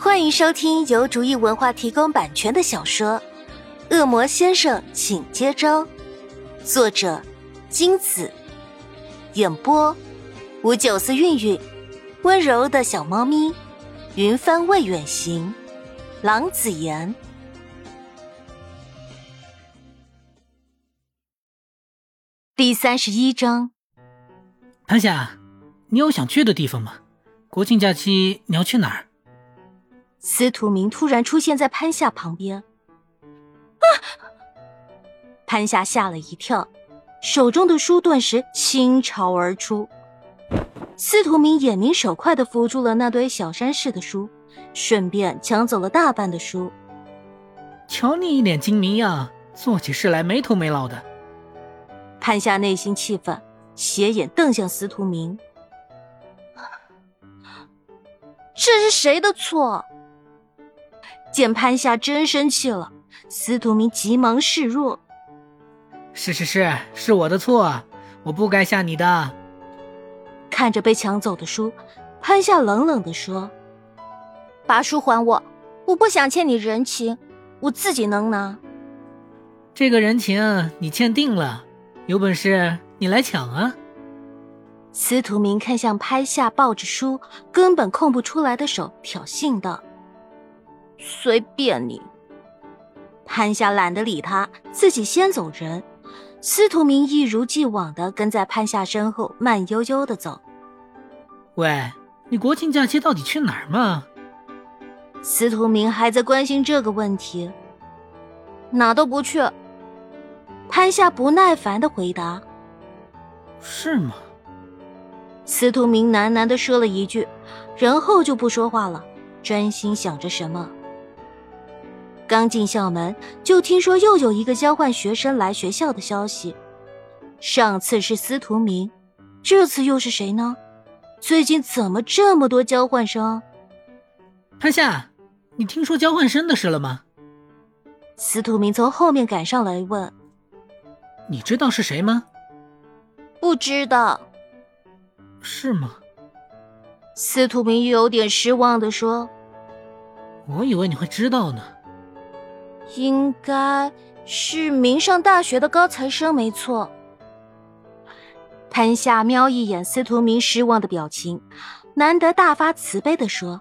欢迎收听由竹意文化提供版权的小说《恶魔先生，请接招》，作者金子，演播吴九思、韵韵，温柔的小猫咪，云帆未远行，郎子言。第三十一章，潘夏，你有想去的地方吗？国庆假期你要去哪儿？司徒明突然出现在潘夏旁边，啊！潘夏吓了一跳，手中的书顿时倾巢而出。司徒明眼明手快的扶住了那堆小山似的书，顺便抢走了大半的书。瞧你一脸精明样，做起事来没头没脑的。潘夏内心气愤，斜眼瞪向司徒明：“这是谁的错？”见潘夏真生气了，司徒明急忙示弱：“是是是，是我的错，我不该吓你的。”看着被抢走的书，潘夏冷冷地说：“把书还我，我不想欠你人情，我自己能拿。”这个人情你欠定了。有本事你来抢啊！司徒明看向潘夏抱着书，根本空不出来的手，挑衅道：“随便你。”潘夏懒得理他，自己先走人。司徒明一如既往的跟在潘夏身后，慢悠悠的走。喂，你国庆假期到底去哪儿嘛？司徒明还在关心这个问题。哪都不去。潘夏不耐烦的回答：“是吗？”司徒明喃喃的说了一句，然后就不说话了，专心想着什么。刚进校门，就听说又有一个交换学生来学校的消息。上次是司徒明，这次又是谁呢？最近怎么这么多交换生？潘夏，你听说交换生的事了吗？司徒明从后面赶上来问。你知道是谁吗？不知道。是吗？司徒明有点失望的说：“我以为你会知道呢。”应该是明上大学的高材生，没错。潘夏瞄一眼司徒明失望的表情，难得大发慈悲的说：“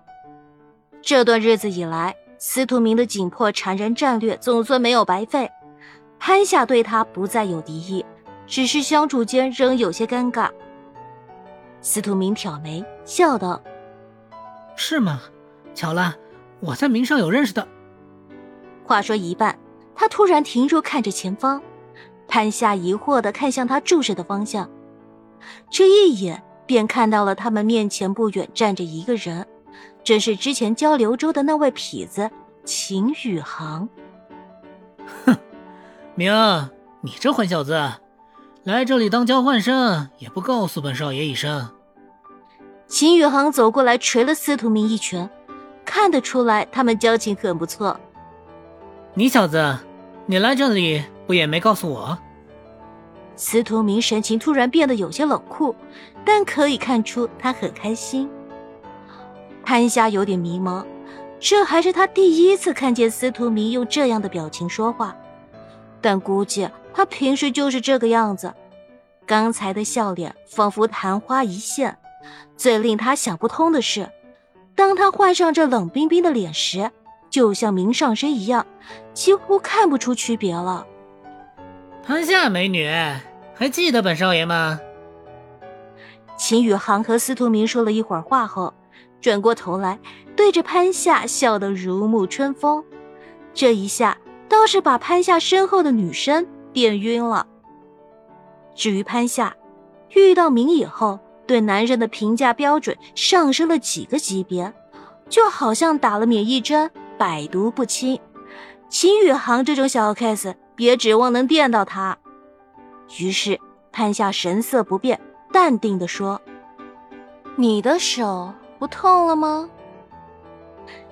这段日子以来，司徒明的紧迫缠人战略总算没有白费。”潘夏对他不再有敌意，只是相处间仍有些尴尬。司徒明挑眉笑道：“是吗？巧了，我在明上有认识的。”话说一半，他突然停住，看着前方。潘夏疑惑的看向他注视的方向，这一眼便看到了他们面前不远站着一个人，正是之前交流周的那位痞子秦宇航。哼。明，你这混小子，来这里当交换生也不告诉本少爷一声。秦宇航走过来捶了司徒明一拳，看得出来他们交情很不错。你小子，你来这里不也没告诉我？司徒明神情突然变得有些冷酷，但可以看出他很开心。潘夏有点迷茫，这还是他第一次看见司徒明用这样的表情说话。但估计他平时就是这个样子，刚才的笑脸仿佛昙花一现。最令他想不通的是，当他换上这冷冰冰的脸时，就像明上身一样，几乎看不出区别了。潘夏美女，还记得本少爷吗？秦宇航和司徒明说了一会儿话后，转过头来，对着潘夏笑得如沐春风。这一下。倒是把潘夏身后的女生电晕了。至于潘夏，遇到明以后，对男人的评价标准上升了几个级别，就好像打了免疫针，百毒不侵。秦宇航这种小 case，别指望能电到他。于是潘夏神色不变，淡定地说：“你的手不痛了吗？”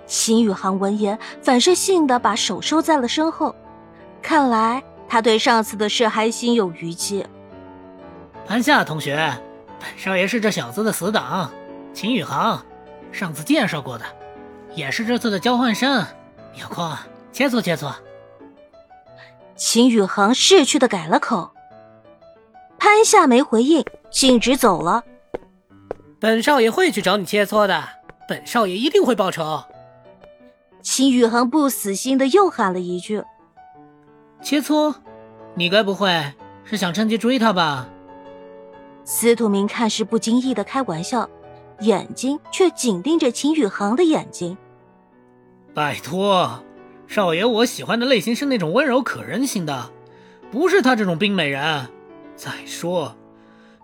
秦宇航闻言，反射性的把手收在了身后，看来他对上次的事还心有余悸。潘夏同学，本少爷是这小子的死党，秦宇航，上次介绍过的，也是这次的交换生，有空切磋切磋。秦宇航识趣的改了口。潘夏没回应，径直走了。本少爷会去找你切磋的，本少爷一定会报仇。秦宇航不死心的又喊了一句：“切磋，你该不会是想趁机追他吧？”司徒明看似不经意的开玩笑，眼睛却紧盯着秦宇航的眼睛。拜托，少爷，我喜欢的类型是那种温柔可人型的，不是他这种冰美人。再说，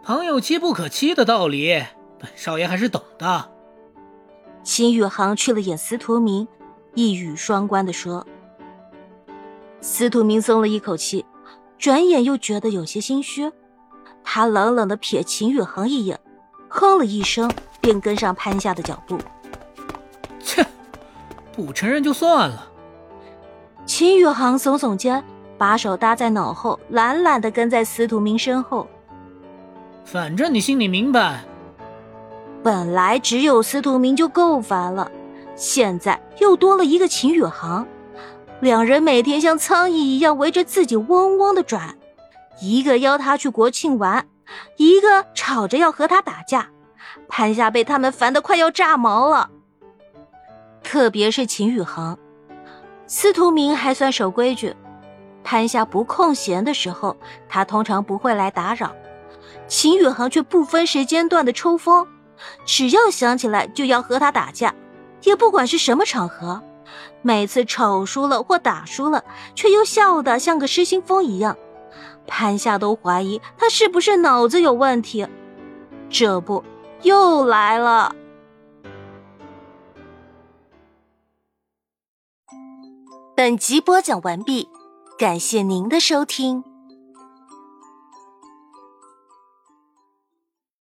朋友妻不可欺的道理，本少爷还是懂的。秦宇航去了眼司徒明，一语双关的说。司徒明松了一口气，转眼又觉得有些心虚。他冷冷的瞥秦宇航一眼，哼了一声，便跟上潘夏的脚步。切，不承认就算了。秦宇航耸耸肩。把手搭在脑后，懒懒的跟在司徒明身后。反正你心里明白。本来只有司徒明就够烦了，现在又多了一个秦宇航，两人每天像苍蝇一样围着自己嗡嗡的转，一个邀他去国庆玩，一个吵着要和他打架。潘夏被他们烦得快要炸毛了。特别是秦宇航，司徒明还算守规矩。潘夏不空闲的时候，他通常不会来打扰。秦宇航却不分时间段的抽风，只要想起来就要和他打架，也不管是什么场合。每次吵输了或打输了，却又笑得像个失心疯一样。潘夏都怀疑他是不是脑子有问题。这不，又来了。本集播讲完毕。感谢您的收听。